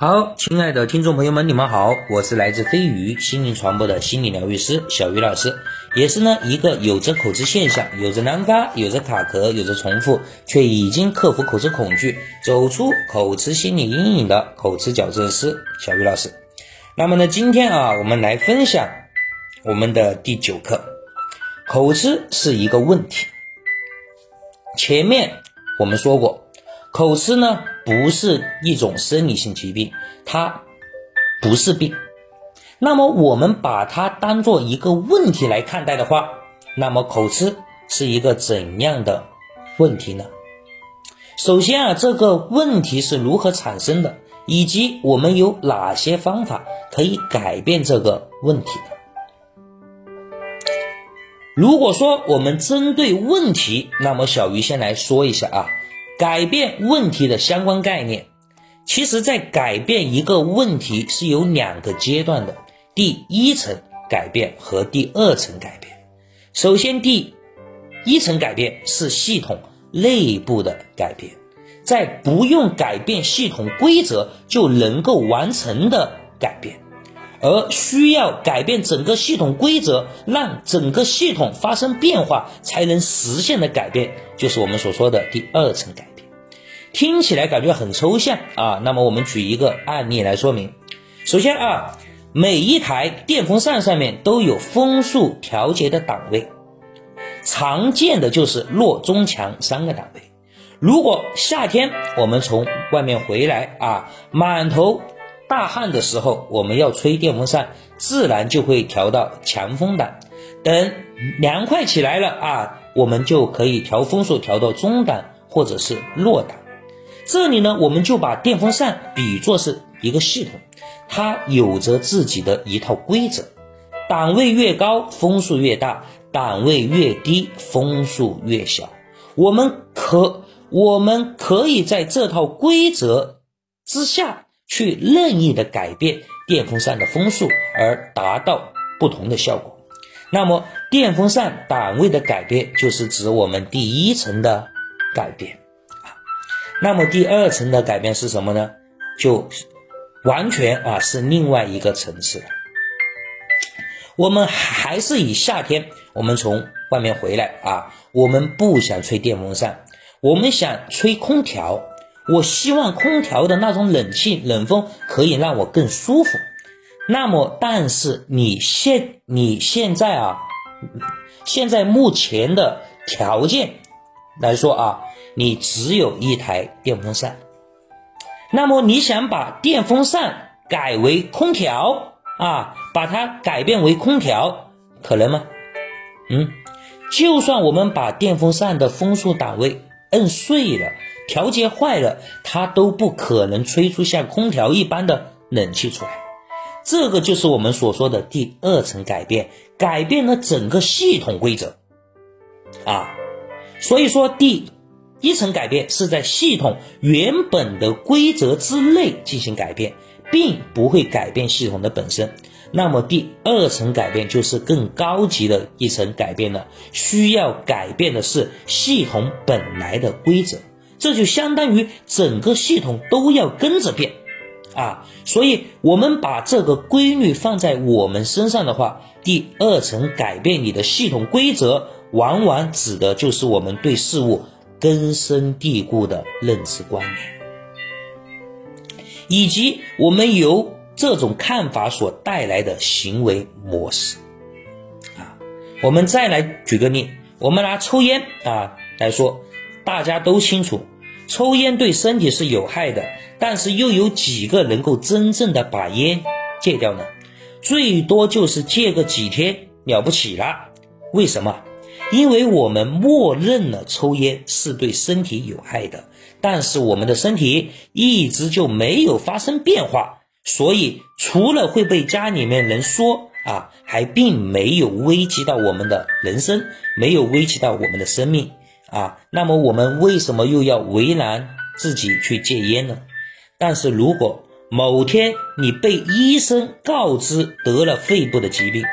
好，亲爱的听众朋友们，你们好，我是来自飞鱼心灵传播的心理疗愈师小鱼老师，也是呢一个有着口吃现象、有着难发、有着卡壳、有着重复，却已经克服口吃恐惧、走出口吃心理阴影的口吃矫正师小鱼老师。那么呢，今天啊，我们来分享我们的第九课，口吃是一个问题。前面我们说过。口吃呢不是一种生理性疾病，它不是病。那么我们把它当做一个问题来看待的话，那么口吃是一个怎样的问题呢？首先啊，这个问题是如何产生的，以及我们有哪些方法可以改变这个问题的？如果说我们针对问题，那么小鱼先来说一下啊。改变问题的相关概念，其实，在改变一个问题是有两个阶段的，第一层改变和第二层改变。首先，第一层改变是系统内部的改变，在不用改变系统规则就能够完成的改变，而需要改变整个系统规则，让整个系统发生变化才能实现的改变，就是我们所说的第二层改变。听起来感觉很抽象啊，那么我们举一个案例来说明。首先啊，每一台电风扇上面都有风速调节的档位，常见的就是弱、中、强三个档位。如果夏天我们从外面回来啊，满头大汗的时候，我们要吹电风扇，自然就会调到强风档。等凉快起来了啊，我们就可以调风速调到中档或者是弱档。这里呢，我们就把电风扇比作是一个系统，它有着自己的一套规则，档位越高，风速越大；档位越低，风速越小。我们可我们可以在这套规则之下去任意的改变电风扇的风速，而达到不同的效果。那么，电风扇档位的改变，就是指我们第一层的改变啊。那么第二层的改变是什么呢？就完全啊是另外一个层次了。我们还是以夏天我们从外面回来啊，我们不想吹电风扇，我们想吹空调。我希望空调的那种冷气冷风可以让我更舒服。那么，但是你现你现在啊，现在目前的条件来说啊。你只有一台电风扇，那么你想把电风扇改为空调啊，把它改变为空调，可能吗？嗯，就算我们把电风扇的风速档位摁碎了，调节坏了，它都不可能吹出像空调一般的冷气出来。这个就是我们所说的第二层改变，改变了整个系统规则啊。所以说第。一层改变是在系统原本的规则之内进行改变，并不会改变系统的本身。那么第二层改变就是更高级的一层改变了，需要改变的是系统本来的规则，这就相当于整个系统都要跟着变啊。所以，我们把这个规律放在我们身上的话，第二层改变你的系统规则，往往指的就是我们对事物。根深蒂固的认知观念，以及我们由这种看法所带来的行为模式，啊，我们再来举个例，我们拿抽烟啊来说，大家都清楚，抽烟对身体是有害的，但是又有几个能够真正的把烟戒掉呢？最多就是戒个几天了不起了，为什么？因为我们默认了抽烟是对身体有害的，但是我们的身体一直就没有发生变化，所以除了会被家里面人说啊，还并没有危及到我们的人生，没有危及到我们的生命啊。那么我们为什么又要为难自己去戒烟呢？但是如果某天你被医生告知得了肺部的疾病，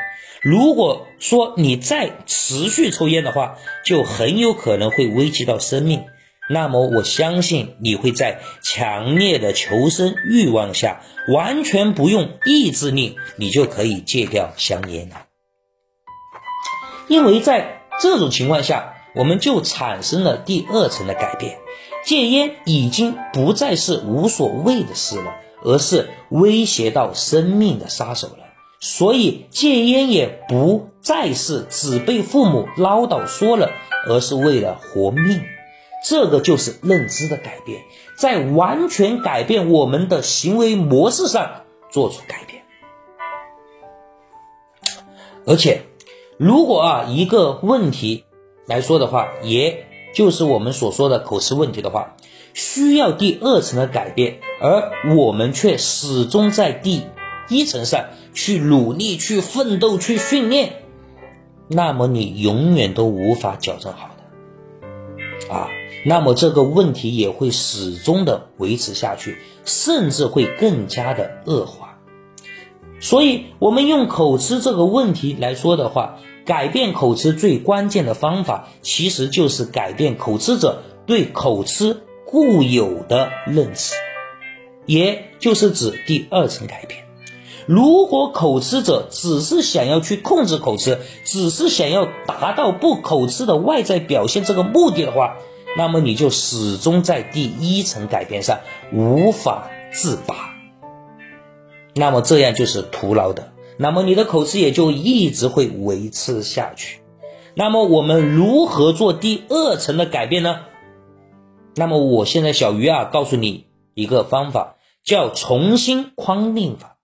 如果说你再持续抽烟的话，就很有可能会危及到生命那么我相信你会在强烈的求生欲望下，完全不用意志力，你就可以戒掉香烟了。因为在这种情况下，我们就产生了第二层的改变，戒烟已经不再是无所谓的事了，而是威胁到生命的杀手了。所以戒烟也不再是只被父母唠叨说了，而是为了活命。这个就是认知的改变，在完全改变我们的行为模式上做出改变。而且，如果啊一个问题来说的话，也就是我们所说的口吃问题的话，需要第二层的改变，而我们却始终在第一层上去努力、去奋斗、去训练，那么你永远都无法矫正好的啊。那么这个问题也会始终的维持下去，甚至会更加的恶化。所以，我们用口吃这个问题来说的话，改变口吃最关键的方法，其实就是改变口吃者对口吃固有的认知，也就是指第二层改变。如果口吃者只是想要去控制口吃，只是想要达到不口吃的外在表现这个目的的话，那么你就始终在第一层改变上无法自拔，那么这样就是徒劳的，那么你的口吃也就一直会维持下去。那么我们如何做第二层的改变呢？那么我现在小鱼啊，告诉你一个方法，叫重新框定法，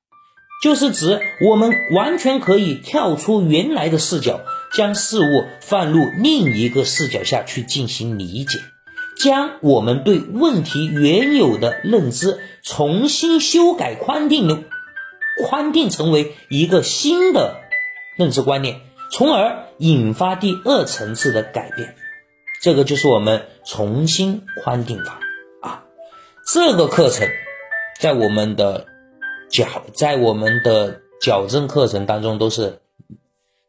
就是指我们完全可以跳出原来的视角。将事物放入另一个视角下去进行理解，将我们对问题原有的认知重新修改框定，框定成为一个新的认知观念，从而引发第二层次的改变。这个就是我们重新框定法啊！这个课程在我们的矫在我们的矫正课程当中都是。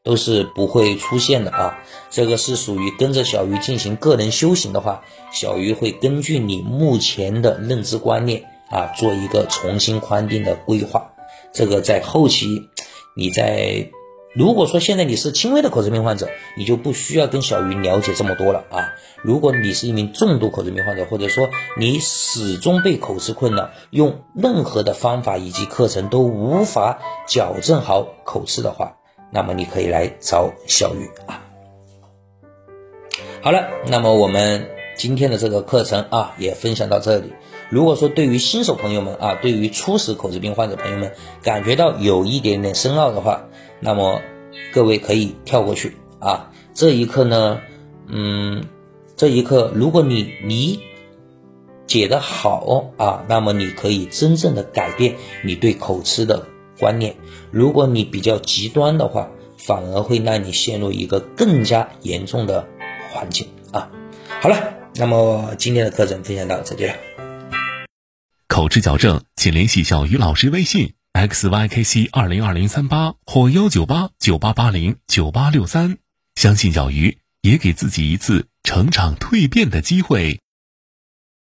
都是不会出现的啊！这个是属于跟着小鱼进行个人修行的话，小鱼会根据你目前的认知观念啊，做一个重新框定的规划。这个在后期，你在如果说现在你是轻微的口吃病患者，你就不需要跟小鱼了解这么多了啊。如果你是一名重度口吃病患者，或者说你始终被口吃困扰，用任何的方法以及课程都无法矫正好口吃的话。那么你可以来找小雨啊。好了，那么我们今天的这个课程啊，也分享到这里。如果说对于新手朋友们啊，对于初始口吃病患者朋友们，感觉到有一点点深奥的话，那么各位可以跳过去啊。这一课呢，嗯，这一课如果你理解的好啊，那么你可以真正的改变你对口吃的。观念，如果你比较极端的话，反而会让你陷入一个更加严重的环境啊。好了，那么今天的课程分享到这里了。口吃矫正，请联系小鱼老师微信 x y k c 二零二零三八或幺九八九八八零九八六三。相信小鱼，也给自己一次成长蜕变的机会。